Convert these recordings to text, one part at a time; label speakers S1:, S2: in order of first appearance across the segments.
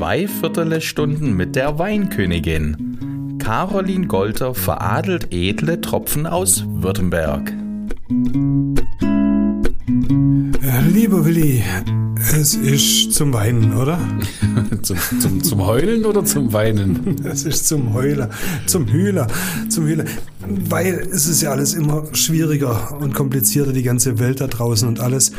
S1: Zwei Viertelstunden mit der Weinkönigin. Caroline Golter veradelt edle Tropfen aus Württemberg.
S2: Lieber Willi, es ist zum Weinen, oder?
S3: zum, zum, zum Heulen oder zum Weinen?
S2: Es ist zum Heuler, zum Hühler, zum Hühler. Weil es ist ja alles immer schwieriger und komplizierter, die ganze Welt da draußen und alles.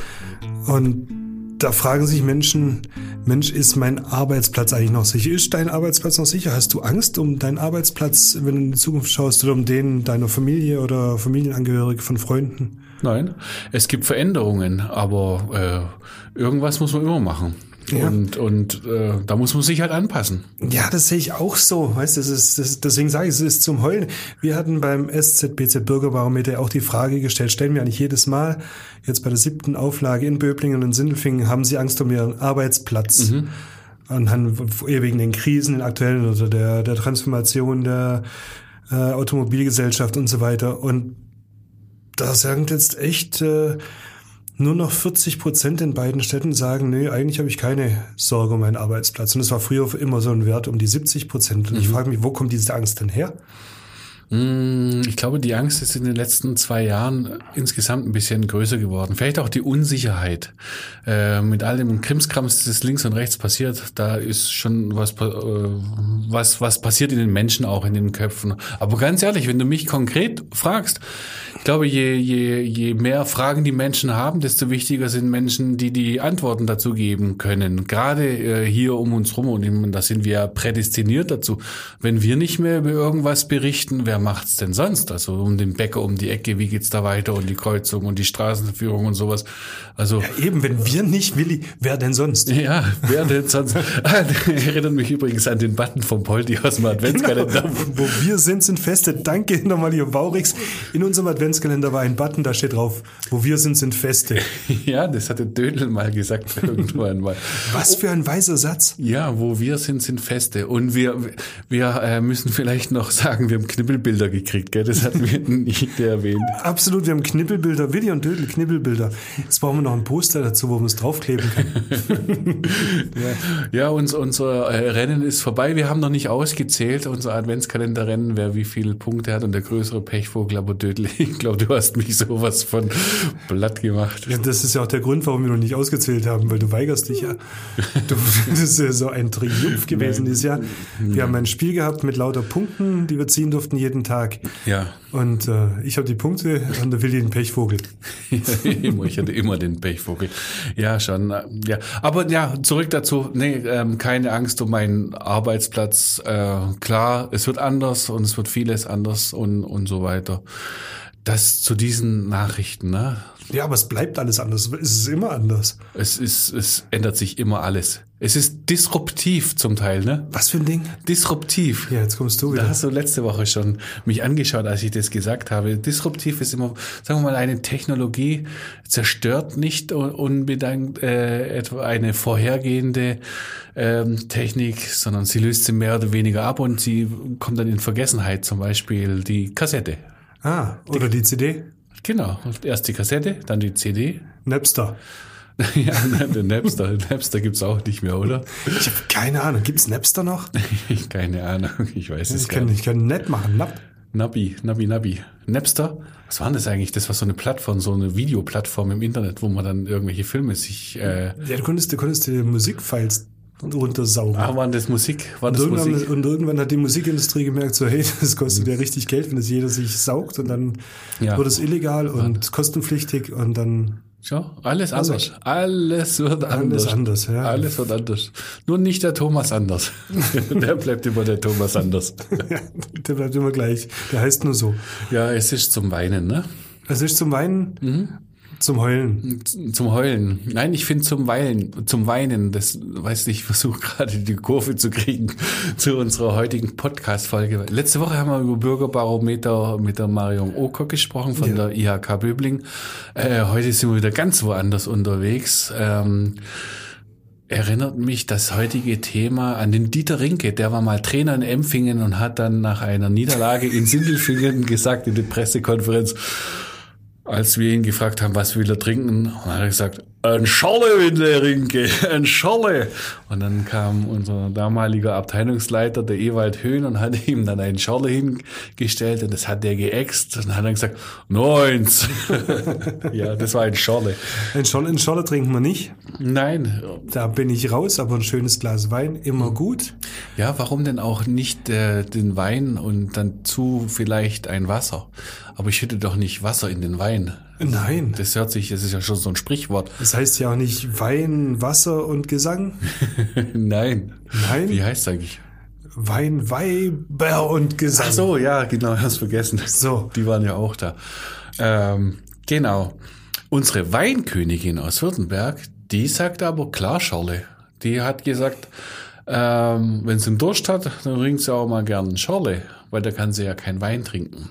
S2: Und da fragen sich Menschen, Mensch, ist mein Arbeitsplatz eigentlich noch sicher? Ist dein Arbeitsplatz noch sicher? Hast du Angst um deinen Arbeitsplatz, wenn du in die Zukunft schaust oder um den deiner Familie oder Familienangehörige von Freunden?
S3: Nein, es gibt Veränderungen, aber äh, irgendwas muss man immer machen. Ja. Und, und äh, da muss man sich halt anpassen.
S2: Ja, das sehe ich auch so. Weißt du, das ist, das, deswegen sage ich, es ist zum Heulen. Wir hatten beim SZBZ Bürgerbarometer auch die Frage gestellt, stellen wir eigentlich jedes Mal, jetzt bei der siebten Auflage in Böblingen und Sindelfingen, haben Sie Angst um Ihren Arbeitsplatz? Mhm. Anhand, wegen den Krisen, den aktuellen oder der, der Transformation der äh, Automobilgesellschaft und so weiter. Und da sagen jetzt echt äh, nur noch 40 Prozent in beiden Städten sagen, nee, eigentlich habe ich keine Sorge um meinen Arbeitsplatz. Und es war früher immer so ein Wert um die 70 Prozent. Und mhm. ich frage mich, wo kommt diese Angst denn her?
S3: Mm, ich glaube, die Angst ist in den letzten zwei Jahren insgesamt ein bisschen größer geworden. Vielleicht auch die Unsicherheit. Äh, mit all dem Krimskrams, das links und rechts passiert, da ist schon was, äh, was, was passiert in den Menschen auch, in den Köpfen. Aber ganz ehrlich, wenn du mich konkret fragst, ich glaube, je, je, je mehr Fragen die Menschen haben, desto wichtiger sind Menschen, die die Antworten dazu geben können. Gerade äh, hier um uns rum, und da sind wir prädestiniert dazu. Wenn wir nicht mehr über irgendwas berichten, wer macht's denn sonst? Also um den Bäcker um die Ecke, wie geht's da weiter und die Kreuzung und die Straßenführung und sowas. Also
S2: ja, eben, wenn wir nicht, Willi, wer denn sonst?
S3: Ja, wer denn sonst? ah, erinnert mich übrigens an den Button vom Poldi aus dem Adventskalender. Genau.
S2: Wo wir sind, sind Feste. Danke nochmal, ihr Baurix. In unserem Adventskalender war ein Button, da steht drauf, wo wir sind, sind Feste.
S3: ja, das hatte Dödel mal gesagt irgendwann mal.
S2: Was für ein weiser Satz.
S3: Ja, wo wir sind, sind Feste. Und wir, wir äh, müssen vielleicht noch sagen, wir haben Knibbelbild Knibbelbilder gekriegt, gell? Das hatten wir nicht erwähnt.
S2: Absolut, wir haben Knibbelbilder, Willi und Dödel Knibbelbilder. Jetzt brauchen wir noch ein Poster dazu, wo man es draufkleben kann.
S3: ja, ja uns, unser äh, Rennen ist vorbei. Wir haben noch nicht ausgezählt, unser Adventskalenderrennen, wer wie viele Punkte hat und der größere Pechvogel, aber Dödel, glaube, du hast mich sowas von blatt gemacht.
S2: Ja, das ist ja auch der Grund, warum wir noch nicht ausgezählt haben, weil du weigerst dich ja. Du, das ist ja so ein Triumph gewesen dieses Jahr. Wir haben ein Spiel gehabt mit lauter Punkten, die wir ziehen durften jeden Tag.
S3: Ja.
S2: Und äh, ich habe die Punkte und der Willi den Pechvogel.
S3: ich hatte immer den Pechvogel. Ja, schon. Ja, aber ja, zurück dazu. Nee, ähm, keine Angst um meinen Arbeitsplatz. Äh, klar, es wird anders und es wird vieles anders und und so weiter. Das zu diesen Nachrichten, ne?
S2: Ja, aber es bleibt alles anders. Es ist immer anders.
S3: Es ist, es ändert sich immer alles. Es ist disruptiv zum Teil, ne?
S2: Was für ein Ding?
S3: Disruptiv.
S2: Ja, jetzt kommst du wieder.
S3: Da hast du letzte Woche schon mich angeschaut, als ich das gesagt habe. Disruptiv ist immer, sagen wir mal, eine Technologie zerstört nicht unbedingt äh, etwa eine vorhergehende ähm, Technik, sondern sie löst sie mehr oder weniger ab und sie kommt dann in Vergessenheit. Zum Beispiel die Kassette.
S2: Ah, oder die, die CD.
S3: Genau. Erst die Kassette, dann die CD.
S2: Napster.
S3: ja, der Napster. Napster gibt's auch nicht mehr, oder?
S2: Ich habe keine Ahnung. Gibt's Napster noch?
S3: keine Ahnung. Ich weiß es
S2: ich kann,
S3: nicht.
S2: Ich kann Net machen. Nap.
S3: Nabi, Nabi, Nabi. Napster? Was war denn das eigentlich? Das war so eine Plattform, so eine Videoplattform im Internet, wo man dann irgendwelche Filme sich. Äh
S2: ja, du konntest, du konntest die Musikfiles runtersaugen.
S3: Ach, war das Musik? War
S2: und
S3: das
S2: irgendwann,
S3: Musik?
S2: Und irgendwann hat die Musikindustrie gemerkt, so hey, das kostet ja richtig Geld, wenn das jeder sich saugt und dann ja. wird es illegal und ja. kostenpflichtig und dann
S3: ja, alles also, anders. Alles wird anders.
S2: Alles anders, ja.
S3: Alles wird anders. Nur nicht der Thomas anders. der bleibt immer der Thomas anders.
S2: der bleibt immer gleich. Der heißt nur so.
S3: Ja, es ist zum Weinen, ne?
S2: Es ist zum Weinen. Mhm. Zum Heulen.
S3: Zum Heulen. Nein, ich finde zum Weilen, zum Weinen. Das weiß nicht, ich versuche gerade die Kurve zu kriegen zu unserer heutigen Podcast-Folge. Letzte Woche haben wir über Bürgerbarometer mit der Marion Oker gesprochen von
S2: Ja.
S3: der IHK Böbling. Äh, heute sind wir wieder ganz woanders unterwegs. Ähm, erinnert mich das heutige Thema an den Dieter Rinke. Der war mal Trainer in Empfingen und hat dann nach einer Niederlage in Sindelfingen gesagt in der Pressekonferenz, als wir ihn gefragt haben, was will er trinken, hat er gesagt, ein Scholle in der Rinke, ein Scholle. Und dann kam unser damaliger Abteilungsleiter, der Ewald Höhn, und hat ihm dann einen Scholle hingestellt und das hat der geäxt und dann hat er gesagt, neins. ja, das war ein Scholle.
S2: Ein Scholle, ein Scholle trinken wir nicht.
S3: Nein,
S2: Da bin ich raus, aber ein schönes Glas Wein, immer gut.
S3: Ja, warum denn auch nicht äh, den Wein und dann zu vielleicht ein Wasser? Aber ich schütte doch nicht Wasser in den Wein.
S2: Nein.
S3: Das hört sich, das ist ja schon so ein Sprichwort.
S2: Das heißt ja auch nicht Wein, Wasser und Gesang.
S3: Nein.
S2: Nein.
S3: Wie heißt eigentlich?
S2: Wein, Weiber und Gesang.
S3: Ach so, ja, genau, hast vergessen.
S2: So.
S3: Die waren ja auch da. Ähm, genau. Unsere Weinkönigin aus Württemberg, die sagt aber klar Schorle. Die hat gesagt, ähm, wenn sie einen Durst hat, dann trinkt sie auch mal gern Schorle, weil da kann sie ja keinen Wein trinken.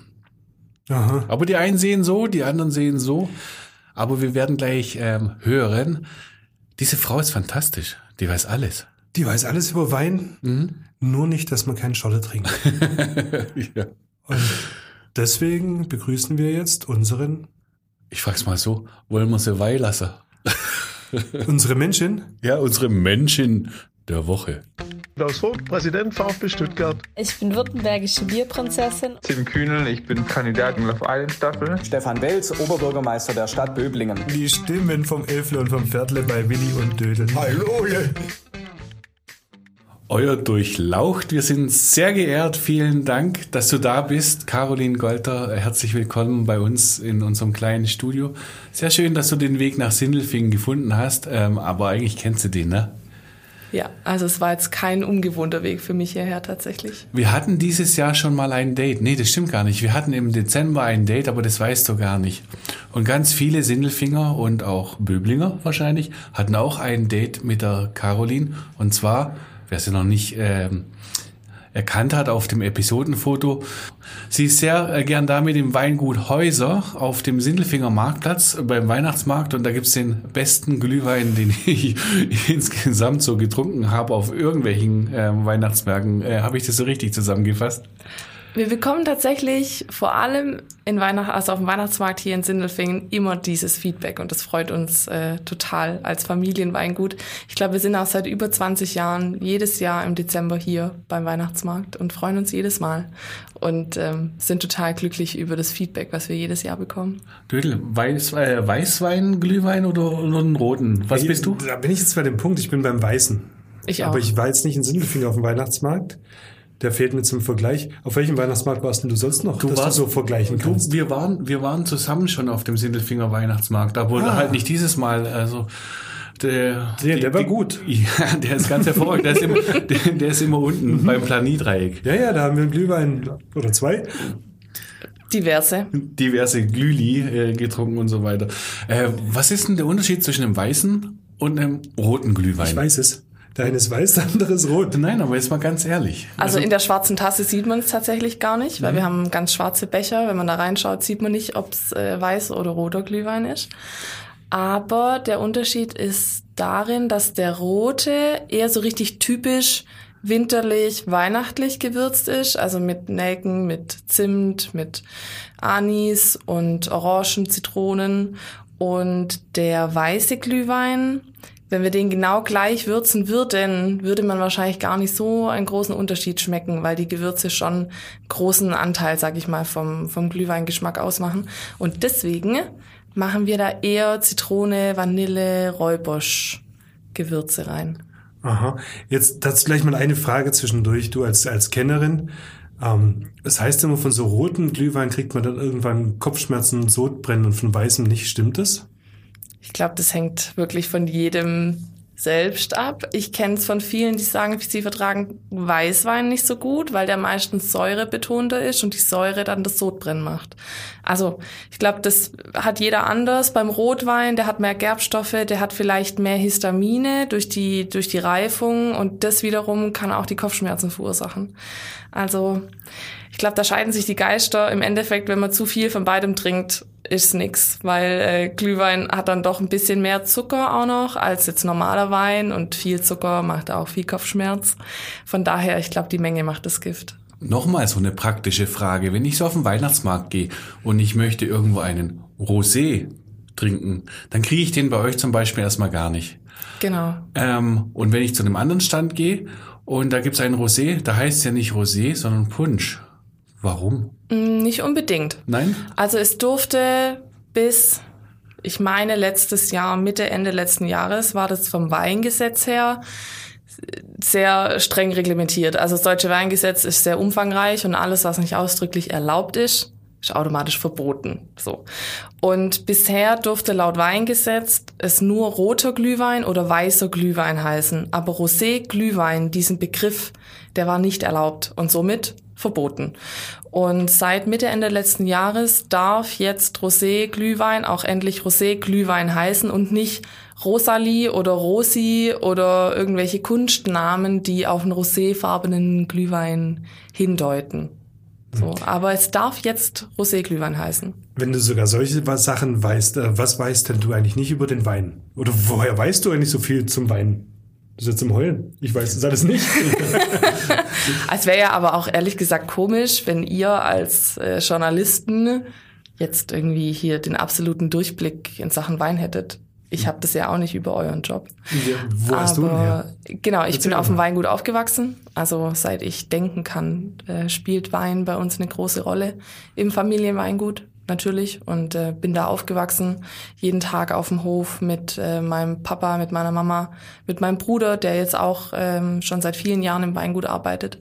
S2: Aha.
S3: Aber die einen sehen so, die anderen sehen so. Aber wir werden gleich ähm, hören. Diese Frau ist fantastisch. Die weiß alles.
S2: Die weiß alles über Wein, nur nicht, dass man keinen Scholle trinkt.
S3: ja.
S2: Und deswegen begrüßen wir jetzt unseren,
S3: Ich frag's mal so, wollen wir sie weihlassen?
S2: unsere Menschen.
S3: Ja, unsere Menschen der Woche.
S4: Klaus Vogt, Präsident VfB Stuttgart.
S5: Ich bin württembergische Bierprinzessin.
S6: Tim Kühnel, ich bin Kandidat in Love Island Staffel.
S7: Stefan Welz, Oberbürgermeister der Stadt Böblingen.
S2: Die Stimmen vom Elfle und vom Pferdle bei Willi und Dödel. Hallo!
S3: Euer Durchlaucht. Wir sind sehr geehrt. Vielen Dank, dass du da bist. Caroline Golter, herzlich willkommen bei uns in unserem kleinen Studio. Sehr schön, dass du den Weg nach Sindelfingen gefunden hast. Ähm, aber eigentlich kennst du den, ne?
S8: Ja, also es war jetzt kein ungewohnter Weg für mich hierher tatsächlich.
S3: Wir hatten dieses Jahr schon mal ein Date. Nee, das stimmt gar nicht. Wir hatten im Dezember ein Date, aber das weißt du gar nicht. Und ganz viele Sindelfinger und auch Böblinger wahrscheinlich hatten auch ein Date mit der Caroline. Und zwar, wer sie noch nicht ähm, erkannt hat auf dem Episodenfoto, sie ist sehr äh, gern da mit dem Weingut Häuser auf dem Sindelfinger Marktplatz äh, beim Weihnachtsmarkt. Und da gibt's den besten Glühwein, den ich insgesamt so getrunken habe auf irgendwelchen ähm, Weihnachtsmärkten. Äh, habe ich das so richtig zusammengefasst?
S8: Wir bekommen tatsächlich vor allem in Weihnacht, also auf dem Weihnachtsmarkt hier in Sindelfingen immer dieses Feedback und das freut uns äh, total als Familienweingut. Ich glaube, wir sind auch seit über 20 Jahren jedes Jahr im Dezember hier beim Weihnachtsmarkt und freuen uns jedes Mal und ähm, sind total glücklich über das Feedback, was wir jedes Jahr bekommen.
S3: Dödel, Weiß, äh, Weißwein, Glühwein oder, oder einen roten? Was bist du?
S2: Da bin ich jetzt bei dem Punkt, ich bin beim Weißen.
S8: Ich auch.
S2: Aber ich war jetzt nicht in Sindelfingen auf dem Weihnachtsmarkt. Der fehlt mir zum Vergleich. Auf welchem Weihnachtsmarkt warst denn du sonst noch, dass du so vergleichen
S3: du,
S2: kannst?
S3: wir waren, wir waren zusammen schon auf dem Sindelfinger Weihnachtsmarkt, aber
S2: Ah.
S3: halt nicht dieses Mal. Also der,
S2: Der- der war gut.
S3: Ja, der ist ganz hervorragend. Der ist immer, der, der ist immer
S2: Mhm.
S3: unten beim Planidreieck.
S2: Ja, ja, da haben wir einen Glühwein oder zwei.
S8: Diverse.
S3: Diverse Glühli äh, getrunken und so weiter. Äh, was ist denn der Unterschied zwischen einem weißen und einem roten Glühwein?
S2: Ich weiß es. Der eine ist weiß, der andere ist rot.
S3: Nein, aber jetzt mal ganz ehrlich.
S8: Also in der schwarzen Tasse sieht man es tatsächlich gar nicht, weil wir haben ganz schwarze Becher. Wenn man da reinschaut, sieht man nicht, ob es äh, weiß oder roter Glühwein ist. Aber der Unterschied ist darin, dass der rote eher so richtig typisch winterlich, weihnachtlich gewürzt ist, also mit Nelken, mit Zimt, mit Anis und Orangen, Zitronen. Und der weiße Glühwein, wenn wir den genau gleich würzen würden, würde man wahrscheinlich gar nicht so einen großen Unterschied schmecken, weil die Gewürze schon großen Anteil, sag ich mal, vom, vom Glühweingeschmack ausmachen. Und deswegen machen wir da eher Zitrone, Vanille, Räubosch Gewürze rein.
S2: Aha. Jetzt dazu gleich mal eine Frage zwischendurch, du als, als Kennerin. Ähm, das heißt immer, von so roten Glühwein kriegt man dann irgendwann Kopfschmerzen und Sodbrennen und von weißem nicht. Stimmt das?
S8: Ich glaube, das hängt wirklich von jedem selbst ab. Ich kenne es von vielen, die sagen, sie vertragen Weißwein nicht so gut, weil der meistens säurebetonter ist und die Säure dann das Sodbrennen macht. Also ich glaube, das hat jeder anders. Beim Rotwein, der hat mehr Gerbstoffe, der hat vielleicht mehr Histamine durch die, durch die Reifung und das wiederum kann auch die Kopfschmerzen verursachen. Also ich glaube, da scheiden sich die Geister. Im Endeffekt, wenn man zu viel von beidem trinkt, ist nix, weil äh, Glühwein hat dann doch ein bisschen mehr Zucker auch noch als jetzt normaler Wein und viel Zucker macht auch viel Kopfschmerz. Von daher, ich glaube, die Menge macht das Gift.
S3: Nochmal so eine praktische Frage. Wenn ich so auf den Weihnachtsmarkt gehe und ich möchte irgendwo einen Rosé trinken, dann kriege ich den bei euch zum Beispiel erstmal gar nicht.
S8: Genau.
S3: Ähm, und wenn ich zu einem anderen Stand gehe und da gibt's einen Rosé, da heißt es ja nicht Rosé, sondern Punsch. Warum?
S8: Mm, Nicht unbedingt.
S3: Nein?
S8: Also es durfte bis, ich meine, letztes Jahr, Mitte, Ende letzten Jahres, war das vom Weingesetz her sehr streng reglementiert. Also das deutsche Weingesetz ist sehr umfangreich und alles, was nicht ausdrücklich erlaubt ist, ist automatisch verboten. So. Und bisher durfte laut Weingesetz es nur roter Glühwein oder weißer Glühwein heißen. Aber Rosé Glühwein, diesen Begriff, der war nicht erlaubt und somit verboten. Und seit Mitte, Ende letzten Jahres darf jetzt Rosé Glühwein auch endlich Rosé Glühwein heißen und nicht Rosalie oder Rosi oder irgendwelche Kunstnamen, die auf einen roséfarbenen Glühwein hindeuten. So, aber es darf jetzt Rosé-Glühwein heißen.
S2: Wenn du sogar solche Sachen weißt, äh, was weißt denn du eigentlich nicht über den Wein? Oder woher weißt du eigentlich so viel zum Wein? Du sitzt im Heulen. Ich weiß das alles nicht.
S8: Es wäre ja aber auch ehrlich gesagt komisch, wenn ihr als äh, Journalisten jetzt irgendwie hier den absoluten Durchblick in Sachen Wein hättet. Ich habe das ja auch nicht über euren Job.
S2: Ja, wo hast du denn her?
S8: Genau, ich
S2: Erzähl
S8: bin auf dem. Weingut aufgewachsen. Also seit ich denken kann, äh, spielt Wein bei uns eine große Rolle im Familienweingut natürlich und äh, bin da aufgewachsen, jeden Tag auf dem Hof mit äh, meinem Papa, mit meiner Mama, mit meinem Bruder, der jetzt auch ähm, schon seit vielen Jahren im Weingut arbeitet.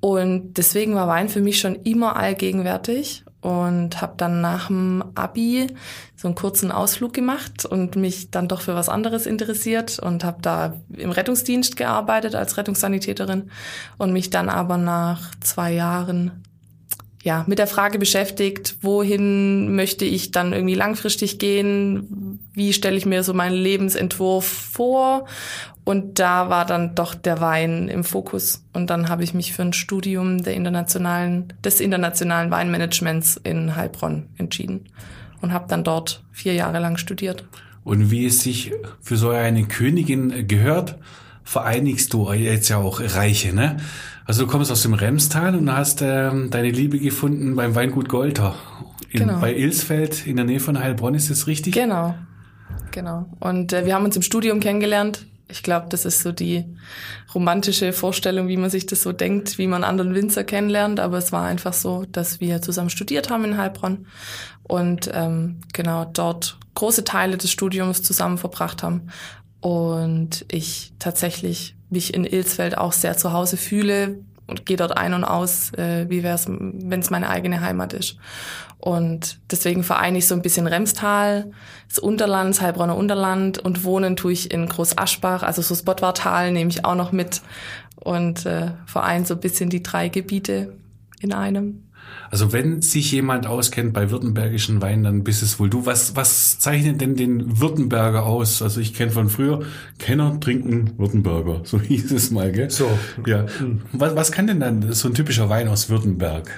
S8: Und deswegen war Wein für mich schon immer allgegenwärtig und habe dann nach dem Abi so einen kurzen Ausflug gemacht und mich dann doch für was anderes interessiert und habe da im Rettungsdienst gearbeitet als Rettungssanitäterin und mich dann aber nach zwei Jahren ja, mit der Frage beschäftigt, wohin möchte ich dann irgendwie langfristig gehen? Wie stelle ich mir so meinen Lebensentwurf vor? Und da war dann doch der Wein im Fokus. Und dann habe ich mich für ein Studium der internationalen, des internationalen Weinmanagements in Heilbronn entschieden und habe dann dort vier Jahre lang studiert.
S3: Und wie es sich für so eine Königin gehört, vereinigst du jetzt ja auch Reiche, ne? Also du kommst aus dem Remstal und hast ähm, deine Liebe gefunden beim Weingut Golter. In,
S8: Genau.
S3: Bei Ilsfeld in der Nähe von Heilbronn, ist das richtig?
S8: Genau, genau. Und äh, wir haben uns im Studium kennengelernt. Ich glaube, das ist so die romantische Vorstellung, wie man sich das so denkt, wie man anderen Winzer kennenlernt. Aber es war einfach so, dass wir zusammen studiert haben in Heilbronn und ähm, genau dort große Teile des Studiums zusammen verbracht haben. Und ich tatsächlich mich in Ilsfeld auch sehr zu Hause fühle und gehe dort ein und aus, äh, wie wäre es, wenn es meine eigene Heimat ist. Und deswegen vereine ich so ein bisschen Remstal, das Unterland, das Heilbronner Unterland und wohnen tue ich in Groß Aschbach, also so Spotwartal nehme ich auch noch mit und äh, vereine so ein bisschen die drei Gebiete in einem.
S3: Also wenn sich jemand auskennt bei württembergischen Weinen, dann bist es wohl du. Was, was zeichnet denn den Württemberger aus? Also ich kenne von früher, Kenner trinken Württemberger. So hieß es mal, gell?
S2: So.
S3: Ja. Was, was kann denn dann so ein typischer Wein aus Württemberg?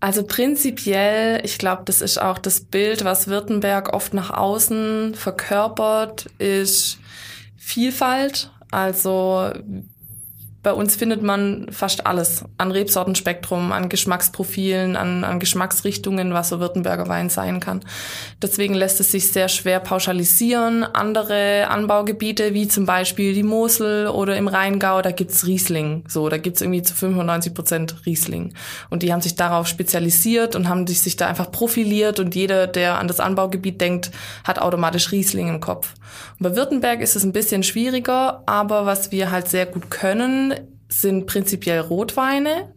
S8: Also prinzipiell, ich glaube, das ist auch das Bild, was Württemberg oft nach außen verkörpert, ist Vielfalt. Also bei uns findet man fast alles an Rebsortenspektrum, an Geschmacksprofilen, an, an Geschmacksrichtungen, was so Württemberger Wein sein kann. Deswegen lässt es sich sehr schwer pauschalisieren. Andere Anbaugebiete, wie zum Beispiel die Mosel oder im Rheingau, da gibt's Riesling. So, da gibt's irgendwie zu 95 Prozent Riesling. Und die haben sich darauf spezialisiert und haben sich da einfach profiliert und jeder, der an das Anbaugebiet denkt, hat automatisch Riesling im Kopf. Und bei Württemberg ist es ein bisschen schwieriger, aber was wir halt sehr gut können, sind prinzipiell Rotweine,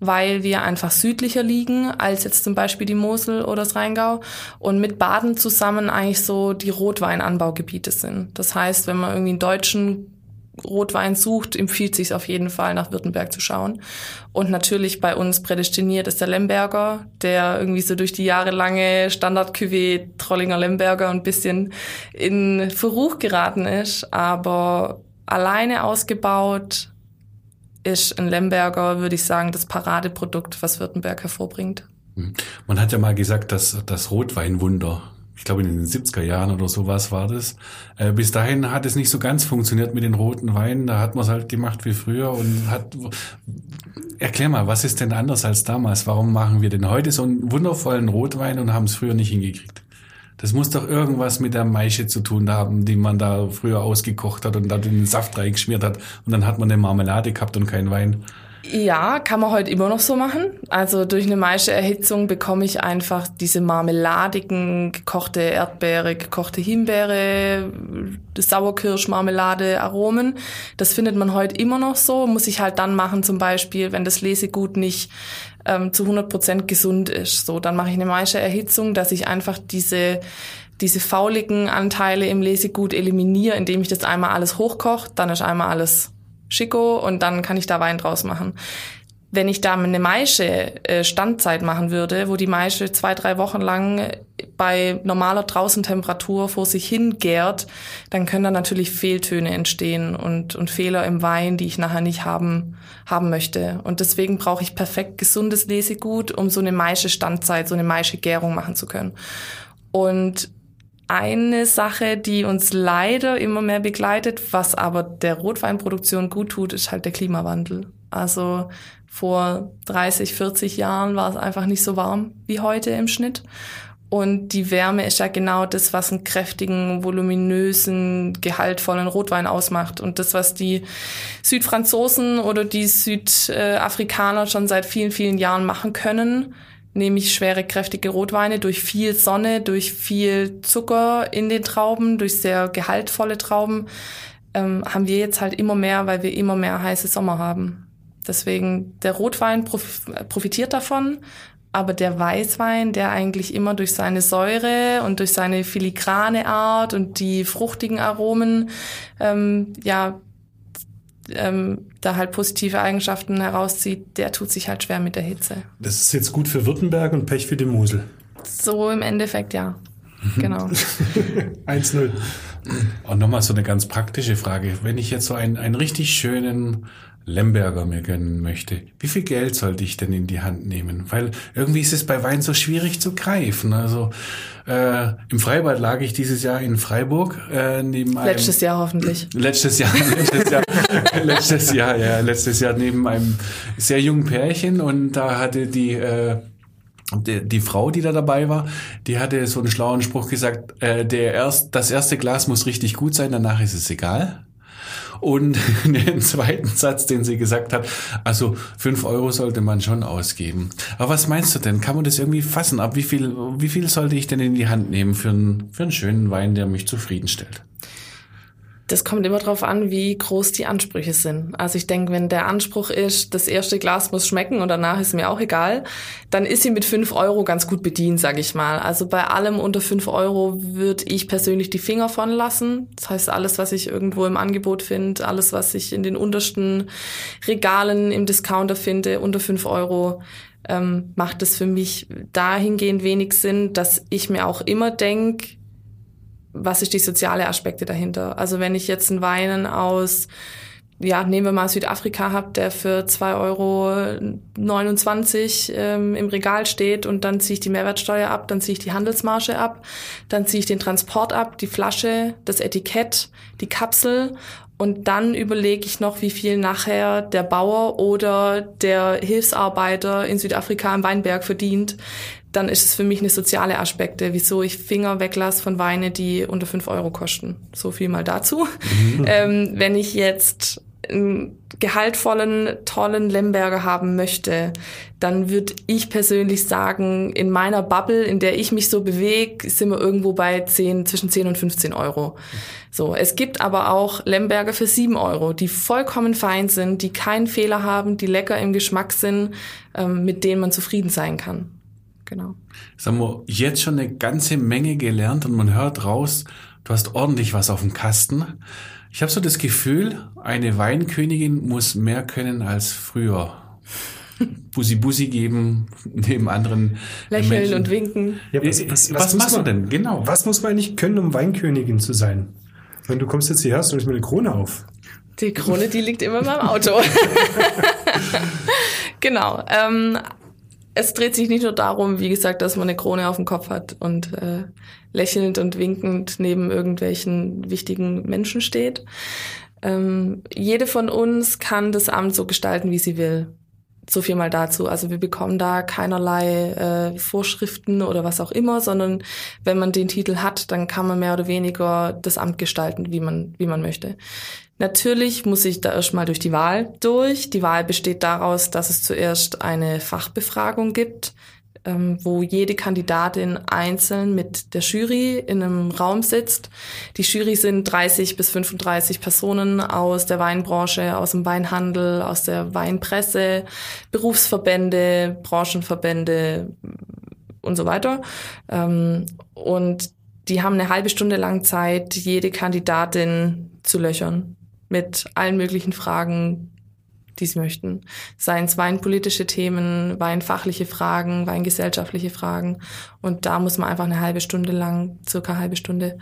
S8: weil wir einfach südlicher liegen als jetzt zum Beispiel die Mosel oder das Rheingau und mit Baden zusammen eigentlich so die Rotweinanbaugebiete sind. Das heißt, wenn man irgendwie einen deutschen Rotwein sucht, empfiehlt sich auf jeden Fall nach Württemberg zu schauen. Und natürlich bei uns prädestiniert ist der Lemberger, der irgendwie so durch die jahrelange standard Trollinger Lemberger ein bisschen in Verruch geraten ist, aber alleine ausgebaut ist ein Lemberger, würde ich sagen, das Paradeprodukt, was Württemberg hervorbringt.
S3: Mhm. Man hat ja mal gesagt, dass das Rotweinwunder, ich glaube in den 70er Jahren oder sowas war das. Äh, bis dahin hat es nicht so ganz funktioniert mit den roten Weinen. Da hat man es halt gemacht wie früher und hat. Erklär mal, was ist denn anders als damals? Warum machen wir denn heute so einen wundervollen Rotwein und haben es früher nicht hingekriegt? Das muss doch irgendwas mit der Maische zu tun haben, die man da früher ausgekocht hat und da den Saft reingeschmiert hat und dann hat man eine Marmelade gehabt und keinen Wein.
S8: Ja, kann man heute immer noch so machen. Also durch eine Maischeerhitzung bekomme ich einfach diese marmeladigen, gekochte Erdbeere, gekochte Himbeere, Sauerkirschmarmelade, Aromen. Das findet man heute immer noch so. Muss ich halt dann machen, zum Beispiel, wenn das Lesegut nicht ähm, zu 100 Prozent gesund ist. So, dann mache ich eine Maischeerhitzung, dass ich einfach diese diese fauligen Anteile im Lesegut eliminiere, indem ich das einmal alles hochkoche, dann ist einmal alles Schicko und dann kann ich da Wein draus machen. Wenn ich da eine Maische äh, Standzeit machen würde, wo die Maische zwei, drei Wochen lang bei normaler Draußentemperatur vor sich hingärt, dann können da natürlich Fehltöne entstehen und, und Fehler im Wein, die ich nachher nicht haben, haben möchte. Und deswegen brauche ich perfekt gesundes Lesegut, um so eine Maische Standzeit, so eine Maische Gärung machen zu können. Und eine Sache, die uns leider immer mehr begleitet, was aber der Rotweinproduktion gut tut, ist halt der Klimawandel. Also vor 30, 40 Jahren war es einfach nicht so warm wie heute im Schnitt. Und die Wärme ist ja genau das, was einen kräftigen, voluminösen, gehaltvollen Rotwein ausmacht. Und das, was die Südfranzosen oder die Südafrikaner schon seit vielen, vielen Jahren machen können, nämlich schwere, kräftige Rotweine durch viel Sonne, durch viel Zucker in den Trauben, durch sehr gehaltvolle Trauben, ähm, haben wir jetzt halt immer mehr, weil wir immer mehr heiße Sommer haben. Deswegen, der Rotwein profitiert davon, aber der Weißwein, der eigentlich immer durch seine Säure und durch seine filigrane Art und die fruchtigen Aromen ähm, ja ähm, da halt positive Eigenschaften herauszieht, der tut sich halt schwer mit der Hitze.
S2: Das ist jetzt gut für Württemberg und Pech für die Mosel.
S8: So im Endeffekt ja. Genau.
S2: 1-0.
S3: Und nochmal so eine ganz praktische Frage. Wenn ich jetzt so einen, einen richtig schönen Lemberger mir gönnen möchte, wie viel Geld sollte ich denn in die Hand nehmen? Weil irgendwie ist es bei Wein so schwierig zu greifen. Also äh, im Freibad lag ich dieses Jahr in Freiburg äh, neben einem
S8: letztes Jahr hoffentlich.
S3: Letztes Jahr, letztes Jahr, letztes Jahr, ja, letztes Jahr neben einem sehr jungen Pärchen und da hatte die äh, die, die Frau, die da dabei war, die hatte so einen schlauen Spruch gesagt, äh, der erst, das erste Glas muss richtig gut sein, danach ist es egal. Und den zweiten Satz, den sie gesagt hat, also fünf Euro sollte man schon ausgeben. Aber was meinst du denn? Kann man das irgendwie fassen? Ab wie viel, wie viel sollte ich denn in die Hand nehmen für einen, für einen schönen Wein, der mich zufriedenstellt?
S8: Das kommt immer darauf an, wie groß die Ansprüche sind. Also ich denke, wenn der Anspruch ist, das erste Glas muss schmecken und danach ist mir auch egal, dann ist sie mit fünf Euro ganz gut bedient, sage ich mal. Also bei allem unter fünf Euro würde ich persönlich die Finger von lassen. Das heißt, alles, was ich irgendwo im Angebot finde, alles, was ich in den untersten Regalen im Discounter finde, unter fünf Euro, ähm, macht es für mich dahingehend wenig Sinn, dass ich mir auch immer denke, was ist die soziale Aspekte dahinter? Also wenn ich jetzt einen Weinen aus, ja, nehmen wir mal Südafrika hab, der für 2,29 Euro ähm, im Regal steht und dann ziehe ich die Mehrwertsteuer ab, dann ziehe ich die Handelsmarge ab, dann ziehe ich den Transport ab, die Flasche, das Etikett, die Kapsel und dann überlege ich noch, wie viel nachher der Bauer oder der Hilfsarbeiter in Südafrika im Weinberg verdient, dann ist es für mich eine soziale Aspekte, wieso ich Finger weglasse von Weine, die unter fünf Euro kosten. So viel mal dazu. Mhm. Ähm, wenn ich jetzt einen gehaltvollen, tollen Lemberger haben möchte, dann würde ich persönlich sagen, in meiner Bubble, in der ich mich so bewege, sind wir irgendwo bei 10, zwischen 10 und 15 Euro. So, es gibt aber auch Lemberger für 7 Euro, die vollkommen fein sind, die keinen Fehler haben, die lecker im Geschmack sind, ähm, mit denen man zufrieden sein kann genau.
S3: Jetzt haben wir jetzt schon eine ganze Menge gelernt und man hört raus, du hast ordentlich was auf dem Kasten. Ich habe so das Gefühl, eine Weinkönigin muss mehr können als früher. Bussi Bussi geben, neben anderen
S8: Lächeln
S3: Menschen.
S8: und winken.
S2: Ja,
S3: was, was,
S2: muss
S3: machst
S2: man,
S3: du denn? Genau.
S2: Was muss man eigentlich können, um Weinkönigin zu sein? Wenn du kommst jetzt hierher, hast du nicht mehr eine Krone auf.
S8: Die Krone, die liegt immer in meinem Auto. genau. Ähm, es dreht sich nicht nur darum, wie gesagt, dass man eine Krone auf dem Kopf hat und äh, lächelnd und winkend neben irgendwelchen wichtigen Menschen steht. Ähm, jede von uns kann das Amt so gestalten, wie sie will. So viel mal dazu. Also wir bekommen da keinerlei äh, Vorschriften oder was auch immer, sondern wenn man den Titel hat, dann kann man mehr oder weniger das Amt gestalten, wie man, wie man möchte. Natürlich muss ich da erstmal durch die Wahl durch. Die Wahl besteht daraus, dass es zuerst eine Fachbefragung gibt, ähm, wo jede Kandidatin einzeln mit der Jury in einem Raum sitzt. Die Jury sind 30 bis 35 Personen aus der Weinbranche, aus dem Weinhandel, aus der Weinpresse, Berufsverbände, Branchenverbände und so weiter. Ähm, und die haben eine halbe Stunde lang Zeit, jede Kandidatin zu löchern mit allen möglichen Fragen, die sie möchten. Seien es weinpolitische Themen, weinfachliche Fragen, weingesellschaftliche Fragen. Und da muss man einfach eine halbe Stunde lang, circa eine halbe Stunde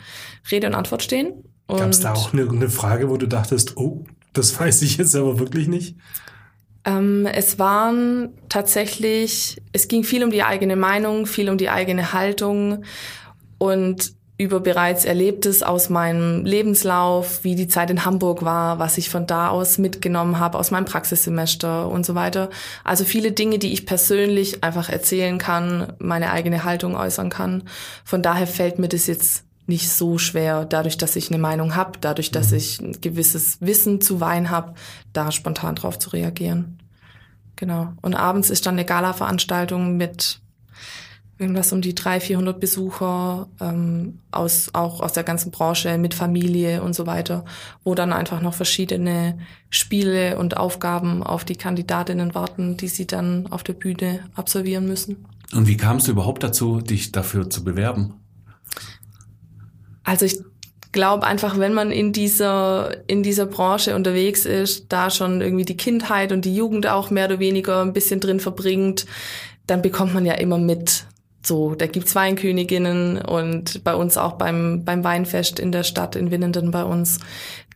S8: Rede und Antwort stehen.
S2: Gab es da auch eine, eine Frage, wo du dachtest, oh, das weiß ich jetzt aber wirklich nicht?
S8: Ähm, es waren tatsächlich, es ging viel um die eigene Meinung, viel um die eigene Haltung und über bereits Erlebtes aus meinem Lebenslauf, wie die Zeit in Hamburg war, was ich von da aus mitgenommen habe, aus meinem Praxissemester und so weiter. Also viele Dinge, die ich persönlich einfach erzählen kann, meine eigene Haltung äußern kann. Von daher fällt mir das jetzt nicht so schwer, dadurch, dass ich eine Meinung habe, dadurch, dass ich ein gewisses Wissen zu Wein habe, da spontan drauf zu reagieren. Genau. Und abends ist dann eine Gala-Veranstaltung mit irgendwas um die 300, 400 Besucher ähm, aus auch aus der ganzen Branche mit Familie und so weiter, wo dann einfach noch verschiedene Spiele und Aufgaben auf die Kandidatinnen warten, die sie dann auf der Bühne absolvieren müssen.
S3: Und wie kamst du überhaupt dazu, dich dafür zu bewerben?
S8: Also ich glaube einfach, wenn man in dieser in dieser Branche unterwegs ist, da schon irgendwie die Kindheit und die Jugend auch mehr oder weniger ein bisschen drin verbringt, dann bekommt man ja immer mit, so, da gibt's Weinköniginnen und bei uns auch beim, beim Weinfest in der Stadt in Winnenden bei uns.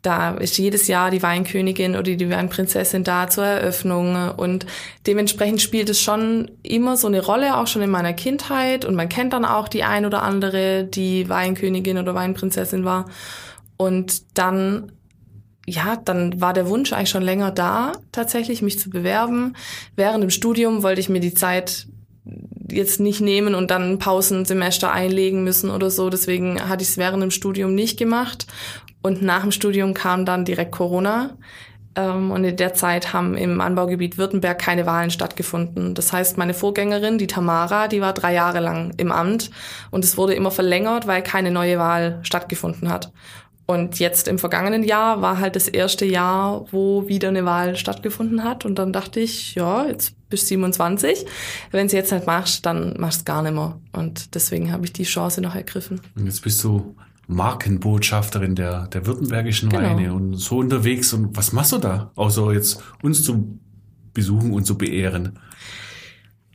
S8: Da ist jedes Jahr die Weinkönigin oder die Weinprinzessin da zur Eröffnung und dementsprechend spielt es schon immer so eine Rolle, auch schon in meiner Kindheit und man kennt dann auch die ein oder andere, die Weinkönigin oder Weinprinzessin war und dann ja, dann war der Wunsch eigentlich schon länger da, tatsächlich mich zu bewerben. Während dem Studium wollte ich mir die Zeit jetzt nicht nehmen und dann ein Pausensemester einlegen müssen oder so. Deswegen hatte ich es während dem Studium nicht gemacht. Und nach dem Studium kam dann direkt Corona. Ähm, und in der Zeit haben im Anbaugebiet Württemberg keine Wahlen stattgefunden. Das heißt, meine Vorgängerin, die Tamara, die war drei Jahre lang im Amt und es wurde immer verlängert, weil keine neue Wahl stattgefunden hat. Und jetzt im vergangenen Jahr war halt das erste Jahr, wo wieder eine Wahl stattgefunden hat. Und dann dachte ich, ja, jetzt bist 27. Wenn du jetzt nicht machst, dann machst du gar nicht mehr. Und deswegen habe ich die Chance noch ergriffen.
S3: Und jetzt bist du Markenbotschafterin der, der württembergischen
S8: Genau.
S3: Weine und so unterwegs. Und was machst du da? Außer jetzt uns zu besuchen und zu beehren.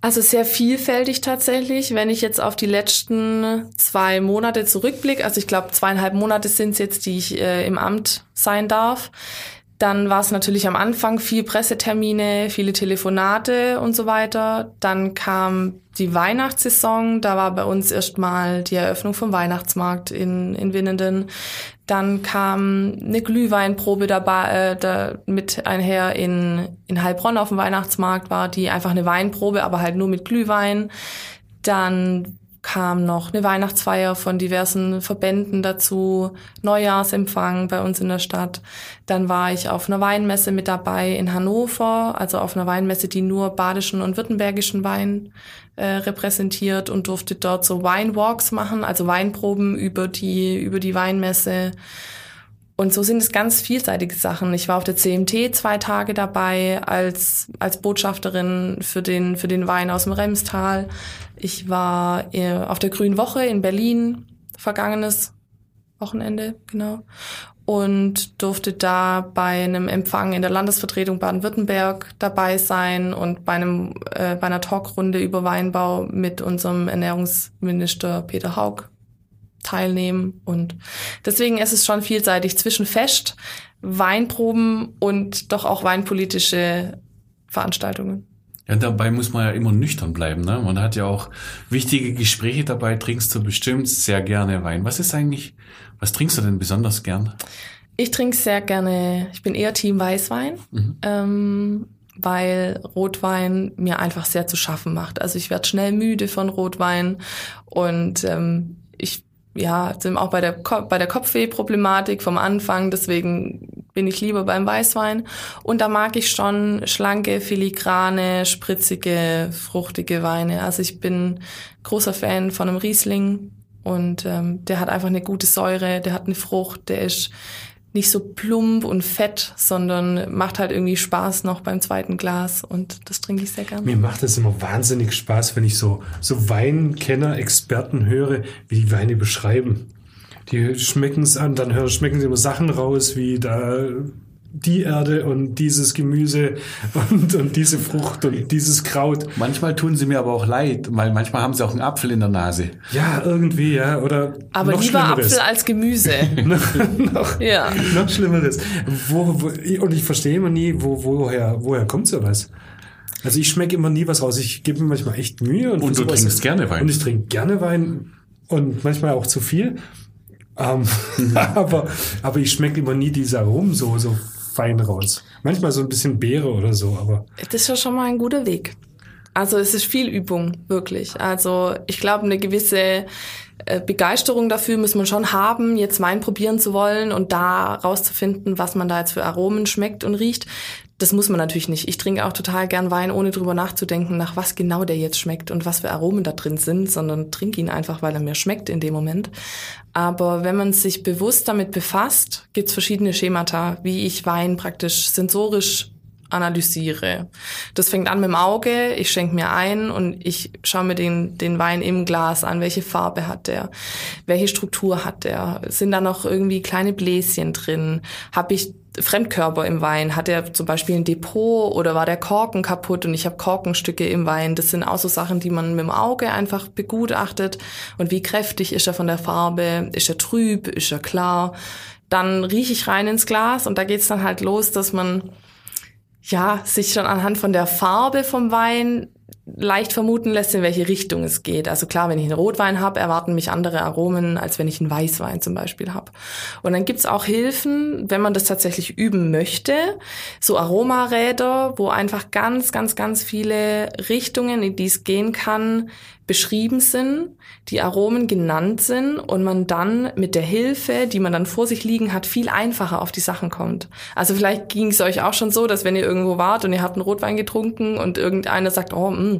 S8: Also sehr vielfältig tatsächlich, wenn ich jetzt auf die letzten zwei Monate zurückblicke, also ich glaube zweieinhalb Monate sind es jetzt, die ich äh, im Amt sein darf, dann war es natürlich am Anfang viel Pressetermine, viele Telefonate und so weiter. Dann kam die Weihnachtssaison, da war bei uns erstmal die Eröffnung vom Weihnachtsmarkt in, in Winnenden. Dann kam eine Glühweinprobe dabei, äh, da mit einher in, in Heilbronn auf dem Weihnachtsmarkt war, die einfach eine Weinprobe, aber halt nur mit Glühwein. Dann kam noch eine Weihnachtsfeier von diversen Verbänden dazu, Neujahrsempfang bei uns in der Stadt. Dann war ich auf einer Weinmesse mit dabei in Hannover, also auf einer Weinmesse, die nur badischen und württembergischen Wein äh, repräsentiert und durfte dort so Winewalks machen, also Weinproben über die, über die Weinmesse. Und so sind es ganz vielseitige Sachen. Ich war auf der CMT zwei Tage dabei als, als Botschafterin für den, für den Wein aus dem Remstal. Ich war äh, auf der Grünen Woche in Berlin, vergangenes Wochenende, genau. und durfte da bei einem Empfang in der Landesvertretung Baden-Württemberg dabei sein und bei einem äh, bei einer Talkrunde über Weinbau mit unserem Ernährungsminister Peter Haug teilnehmen und deswegen ist es schon vielseitig zwischen Fest, Weinproben und doch auch weinpolitische Veranstaltungen.
S3: Ja, dabei muss man ja immer nüchtern bleiben. Ne? Man hat ja auch wichtige Gespräche dabei. Trinkst du bestimmt sehr gerne Wein. Was ist eigentlich, was trinkst du denn besonders gern?
S8: Ich trinke sehr gerne, ich bin eher Team Weißwein, mhm. ähm, weil Rotwein mir einfach sehr zu schaffen macht. Also ich werde schnell müde von Rotwein und ähm, ich ja, sind auch bei der, bei der Kopfweh-Problematik vom Anfang, deswegen bin ich lieber beim Weißwein. Und da mag ich schon schlanke, filigrane, spritzige, fruchtige Weine. Also ich bin großer Fan von einem Riesling und ähm, der hat einfach eine gute Säure, der hat eine Frucht, der ist nicht so plump und fett, sondern macht halt irgendwie Spaß noch beim zweiten Glas und das trinke ich sehr gerne.
S2: Mir macht es immer wahnsinnig Spaß, wenn ich so, so Weinkenner, Experten höre, wie die Weine beschreiben. Die schmecken es an, dann schmecken sie immer Sachen raus, wie da die Erde und dieses Gemüse und, und diese Frucht und dieses Kraut.
S3: Manchmal tun sie mir aber auch leid, weil manchmal haben sie auch einen Apfel in der Nase.
S2: Ja, irgendwie, ja. Oder
S8: aber
S2: noch
S8: lieber Apfel als Gemüse.
S2: noch, noch, ja. noch Schlimmeres. Wo, wo, und ich verstehe immer nie, wo, woher, woher kommt sowas? Also ich schmecke immer nie was raus. Ich gebe mir manchmal echt Mühe.
S3: Und, und du trinkst gerne Wein.
S2: Und ich trinke gerne Wein und manchmal auch zu viel. Ähm, aber, aber ich schmecke immer nie diese Aromen fein raus. Manchmal so ein bisschen Beere oder so, aber.
S8: Das ist ja schon mal ein guter Weg. Also es ist viel Übung, wirklich. Also ich glaube, eine gewisse äh, Begeisterung dafür muss man schon haben, jetzt Wein probieren zu wollen und da rauszufinden, was man da jetzt für Aromen schmeckt und riecht. Das muss man natürlich nicht. Ich trinke auch total gern Wein, ohne drüber nachzudenken, nach was genau der jetzt schmeckt und was für Aromen da drin sind, sondern trinke ihn einfach, weil er mir schmeckt in dem Moment. Aber wenn man sich bewusst damit befasst, gibt es verschiedene Schemata, wie ich Wein praktisch sensorisch analysiere. Das fängt an mit dem Auge, ich schenke mir ein und ich schaue mir den, den Wein im Glas an, welche Farbe hat der, welche Struktur hat der, sind da noch irgendwie kleine Bläschen drin, habe ich Fremdkörper im Wein, hat er zum Beispiel ein Depot oder war der Korken kaputt und ich habe Korkenstücke im Wein. Das sind auch so Sachen, die man mit dem Auge einfach begutachtet. Und wie kräftig ist er von der Farbe, ist er trüb, ist er klar. Dann rieche ich rein ins Glas und da geht's dann halt los, dass man ja, sich schon anhand von der Farbe vom Wein leicht vermuten lässt, in welche Richtung es geht. Also klar, wenn ich einen Rotwein habe, erwarten mich andere Aromen, als wenn ich einen Weißwein zum Beispiel habe. Und dann gibt's auch Hilfen, wenn man das tatsächlich üben möchte, so Aromaräder, wo einfach ganz, ganz, ganz viele Richtungen, in die es gehen kann, beschrieben sind, die Aromen genannt sind und man dann mit der Hilfe, die man dann vor sich liegen hat, viel einfacher auf die Sachen kommt. Also vielleicht ging es euch auch schon so, dass wenn ihr irgendwo wart und ihr habt einen Rotwein getrunken und irgendeiner sagt, oh, mh, mm,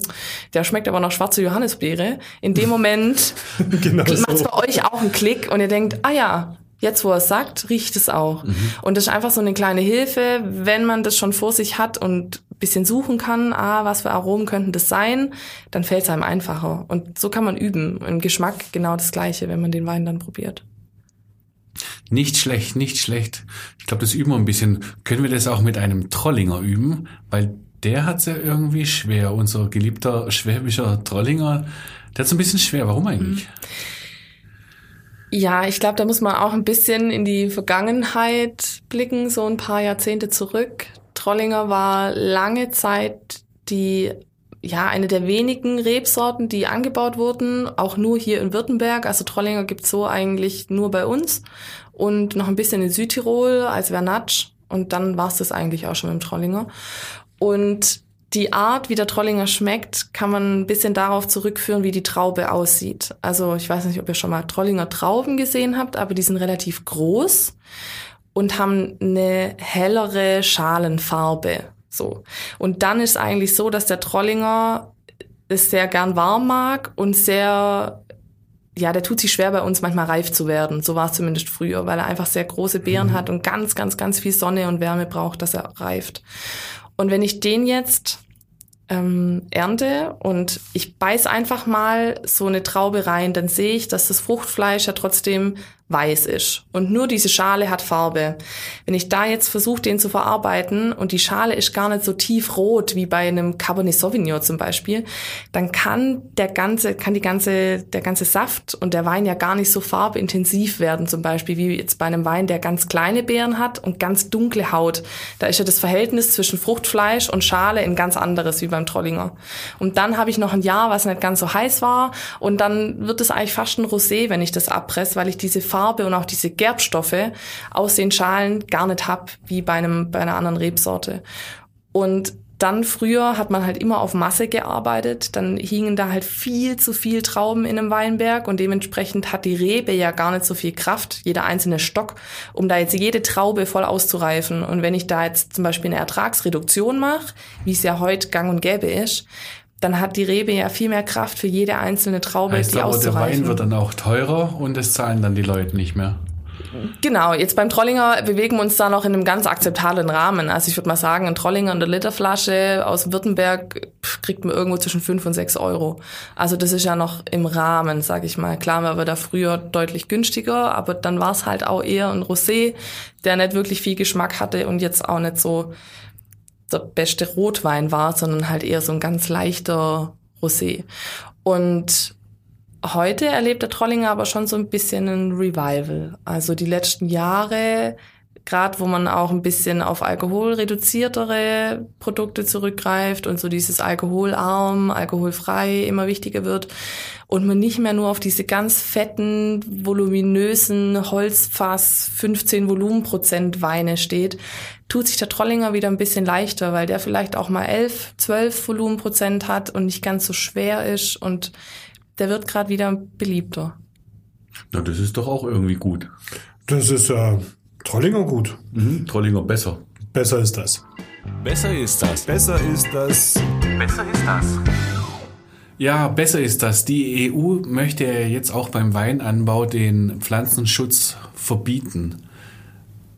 S8: der schmeckt aber nach schwarze Johannisbeere, in dem Moment genau macht es bei euch auch einen Klick und ihr denkt, ah ja, Jetzt, wo er es sagt, riecht es auch. Mhm. Und das ist einfach so eine kleine Hilfe, wenn man das schon vor sich hat und bisschen suchen kann, ah, was für Aromen könnten das sein, dann fällt es einem einfacher. Und so kann man üben. Im Geschmack genau das Gleiche, wenn man den Wein dann probiert.
S3: Nicht schlecht, nicht schlecht. Ich glaube, das üben wir ein bisschen. Können wir das auch mit einem Trollinger üben? Weil der hat's ja irgendwie schwer. Unser geliebter schwäbischer Trollinger, der hat's ein bisschen schwer. Warum eigentlich?
S8: Ja, ich glaube, da muss man auch ein bisschen in die Vergangenheit blicken, so ein paar Jahrzehnte zurück. Trollinger war lange Zeit die ja, eine der wenigen Rebsorten, die angebaut wurden, auch nur hier in Württemberg. Also Trollinger gibt's so eigentlich nur bei uns und noch ein bisschen in Südtirol als Vernatsch. Und dann war's das eigentlich auch schon dem Trollinger. Und die Art, wie der Trollinger schmeckt, kann man ein bisschen darauf zurückführen, wie die Traube aussieht. Also ich weiß nicht, ob ihr schon mal Trollinger Trauben gesehen habt, aber die sind relativ groß und haben eine hellere Schalenfarbe. So. Und dann ist eigentlich so, dass der Trollinger es sehr gern warm mag und sehr, ja, der tut sich schwer bei uns manchmal reif zu werden. So war es zumindest früher, weil er einfach sehr große Beeren mhm. hat und ganz, ganz, ganz viel Sonne und Wärme braucht, dass er reift. Und wenn ich den jetzt ähm, ernte und ich beiß einfach mal so eine Traube rein, dann sehe ich, dass das Fruchtfleisch ja trotzdem weiß ist und nur diese Schale hat Farbe. Wenn ich da jetzt versuche, den zu verarbeiten und die Schale ist gar nicht so tief rot wie bei einem Cabernet Sauvignon zum Beispiel, dann kann der ganze, kann die ganze, der ganze Saft und der Wein ja gar nicht so farbintensiv werden zum Beispiel wie jetzt bei einem Wein, der ganz kleine Beeren hat und ganz dunkle Haut. Da ist ja das Verhältnis zwischen Fruchtfleisch und Schale ein ganz anderes wie beim Trollinger. Und dann habe ich noch ein Jahr, was nicht ganz so heiß war und dann wird es eigentlich fast ein Rosé, wenn ich das abpresse, weil ich diese Farbe Farbe und auch diese Gerbstoffe aus den Schalen gar nicht hab, wie bei, einem, bei einer anderen Rebsorte. Und dann früher hat man halt immer auf Masse gearbeitet, dann hingen da halt viel zu viel Trauben in einem Weinberg und dementsprechend hat die Rebe ja gar nicht so viel Kraft, jeder einzelne Stock, um da jetzt jede Traube voll auszureifen. Und wenn ich da jetzt zum Beispiel eine Ertragsreduktion mache, wie es ja heute gang und gäbe ist, dann hat die Rebe ja viel mehr Kraft für jede einzelne Traube,
S3: heißt
S8: die
S3: aber,
S8: auszureifen.
S3: der Wein wird dann auch teurer und das zahlen dann die Leute nicht mehr.
S8: Genau, jetzt beim Trollinger bewegen wir uns da noch in einem ganz akzeptablen Rahmen. Also ich würde mal sagen, ein Trollinger in der Literflasche aus Württemberg kriegt man irgendwo zwischen fünf und sechs Euro. Also das ist ja noch im Rahmen, sag ich mal. Klar war wir da früher deutlich günstiger, aber dann war es halt auch eher ein Rosé, der nicht wirklich viel Geschmack hatte und jetzt auch nicht so der beste Rotwein war, sondern halt eher so ein ganz leichter Rosé. Und heute erlebt der Trollinger aber schon so ein bisschen ein Revival. Also die letzten Jahre, gerade wo man auch ein bisschen auf alkoholreduziertere Produkte zurückgreift und so dieses alkoholarm, alkoholfrei immer wichtiger wird und man nicht mehr nur auf diese ganz fetten, voluminösen Holzfass 15 Volumenprozent Weine steht, tut sich der Trollinger wieder ein bisschen leichter, weil der vielleicht auch mal 11, 12 Volumenprozent hat und nicht ganz so schwer ist und der wird gerade wieder beliebter.
S3: Na, das ist doch auch irgendwie gut.
S2: Das ist äh, Trollinger gut.
S3: Mhm, Trollinger besser.
S2: Besser ist das.
S1: Besser ist das.
S2: Besser ist das.
S1: Besser ist das.
S3: Ja, besser ist das. Die EU möchte ja jetzt auch beim Weinanbau den Pflanzenschutz verbieten.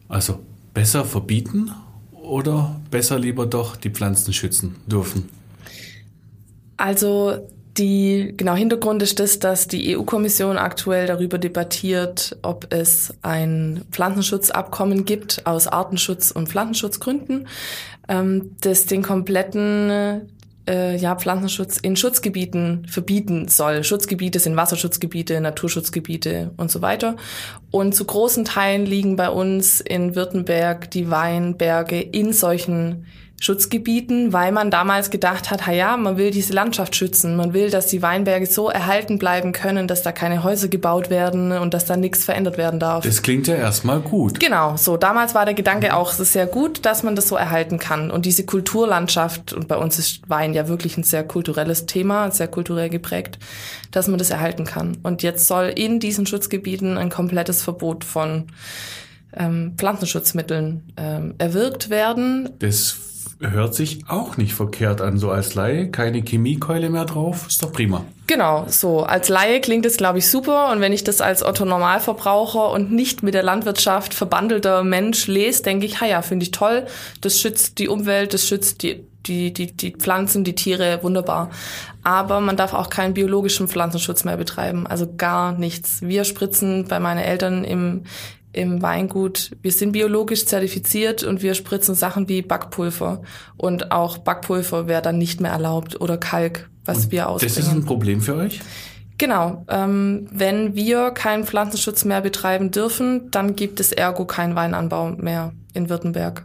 S3: Also besser verbieten oder besser lieber doch die Pflanzen schützen dürfen?
S8: Also die, genau, Hintergrund ist das, dass die EU-Kommission aktuell darüber debattiert, ob es ein Pflanzenschutzabkommen gibt aus Artenschutz- und Pflanzenschutzgründen, ähm, das den kompletten äh, ja, Pflanzenschutz in Schutzgebieten verbieten soll. Schutzgebiete sind Wasserschutzgebiete, Naturschutzgebiete und so weiter. Und zu großen Teilen liegen bei uns in Württemberg die Weinberge in solchen Schutzgebieten, weil man damals gedacht hat, ja, man will diese Landschaft schützen, man will, dass die Weinberge so erhalten bleiben können, dass da keine Häuser gebaut werden und dass da nichts verändert werden darf.
S3: Das klingt ja erstmal gut.
S8: Genau, so damals war der Gedanke auch, es ist sehr gut, dass man das so erhalten kann und diese Kulturlandschaft und bei uns ist Wein ja wirklich ein sehr kulturelles Thema, sehr kulturell geprägt, dass man das erhalten kann. Und jetzt soll in diesen Schutzgebieten ein komplettes Verbot von ähm, Pflanzenschutzmitteln ähm, erwirkt werden.
S3: Das hört sich auch nicht verkehrt an, so als Laie. Keine Chemiekeule mehr drauf, ist doch prima.
S8: Genau, so. Als Laie klingt es, glaube ich, super. Und wenn ich das als Otto Normalverbraucher und nicht mit der Landwirtschaft verbandelter Mensch lese, denke ich, ha ja, finde ich toll. Das schützt die Umwelt, das schützt die, die, die, die Pflanzen, die Tiere, wunderbar. Aber man darf auch keinen biologischen Pflanzenschutz mehr betreiben. Also gar nichts. Wir spritzen bei meinen Eltern im, im Weingut, wir sind biologisch zertifiziert und wir spritzen Sachen wie Backpulver. Und auch Backpulver wäre dann nicht mehr erlaubt oder Kalk, was
S3: Und
S8: wir ausbringen.
S3: Das ist ein Problem für euch?
S8: Genau. Ähm, wenn wir keinen Pflanzenschutz mehr betreiben dürfen, dann gibt es ergo keinen Weinanbau mehr in Württemberg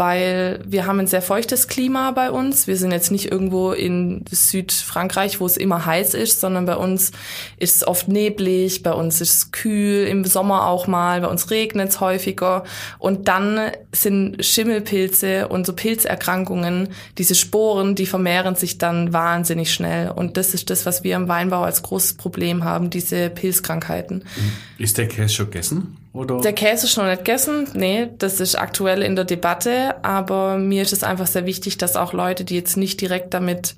S8: weil wir haben ein sehr feuchtes Klima bei uns. Wir sind jetzt nicht irgendwo in Südfrankreich, wo es immer heiß ist, sondern bei uns ist es oft neblig, bei uns ist es kühl, im Sommer auch mal, bei uns regnet es häufiger. Und dann sind Schimmelpilze und so Pilzerkrankungen, diese Sporen, die vermehren sich dann wahnsinnig schnell. Und das ist das, was wir im Weinbau als großes Problem haben, diese Pilzkrankheiten.
S3: Ist der Käse schon gegessen? Oder?
S8: Der Käse ist noch nicht gegessen. Nee, das ist aktuell in der Debatte. Aber mir ist es einfach sehr wichtig, dass auch Leute, die jetzt nicht direkt damit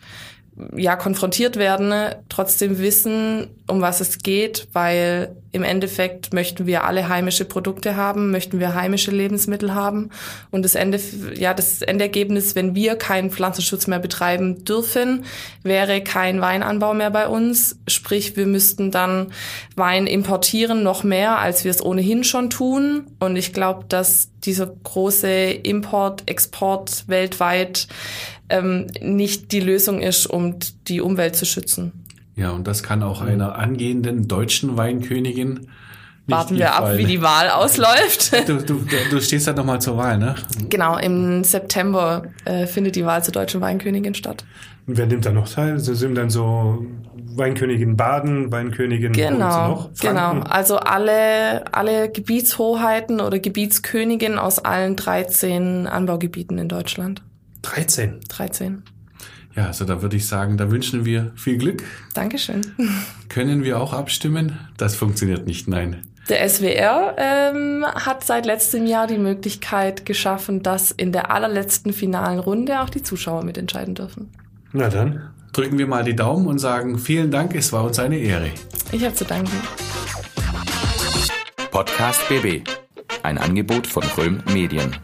S8: ja konfrontiert werden, trotzdem wissen, um was es geht, weil im Endeffekt möchten wir alle heimische Produkte haben, möchten wir heimische Lebensmittel haben. Und das Ende, ja, das Endergebnis, wenn wir keinen Pflanzenschutz mehr betreiben dürfen, wäre kein Weinanbau mehr bei uns. Sprich, wir müssten dann Wein importieren, noch mehr, als wir es ohnehin schon tun. Und ich glaube, dass dieser große Import, Export weltweit ähm, nicht die Lösung ist, um die Umwelt zu schützen.
S3: Ja, und das kann auch einer angehenden deutschen Weinkönigin.
S8: Warten wir ab, wie die Wahl ausläuft.
S3: Du, du, du stehst da nochmal zur Wahl, ne?
S8: Genau, im September äh, findet die Wahl zur deutschen Weinkönigin statt.
S2: Und wer nimmt da noch teil? So sind dann so Weinkönigin Baden, Weinkönigin
S8: genau,
S2: noch?
S8: Genau, also alle, alle Gebietshoheiten oder Gebietsköniginnen aus allen 13 Anbaugebieten in Deutschland.
S2: 13?
S8: 13.
S3: Ja, also da würde ich sagen, da wünschen wir viel Glück.
S8: Dankeschön.
S3: Können wir auch abstimmen? Das funktioniert nicht, nein.
S8: Der SWR ähm, hat seit letztem Jahr die Möglichkeit geschaffen, dass in der allerletzten finalen Runde auch die Zuschauer mitentscheiden dürfen.
S2: Na dann.
S3: Drücken wir mal die Daumen und sagen vielen Dank, es war uns eine Ehre.
S8: Ich habe zu danken.
S1: Podcast BB. Ein Angebot von Röhm Medien.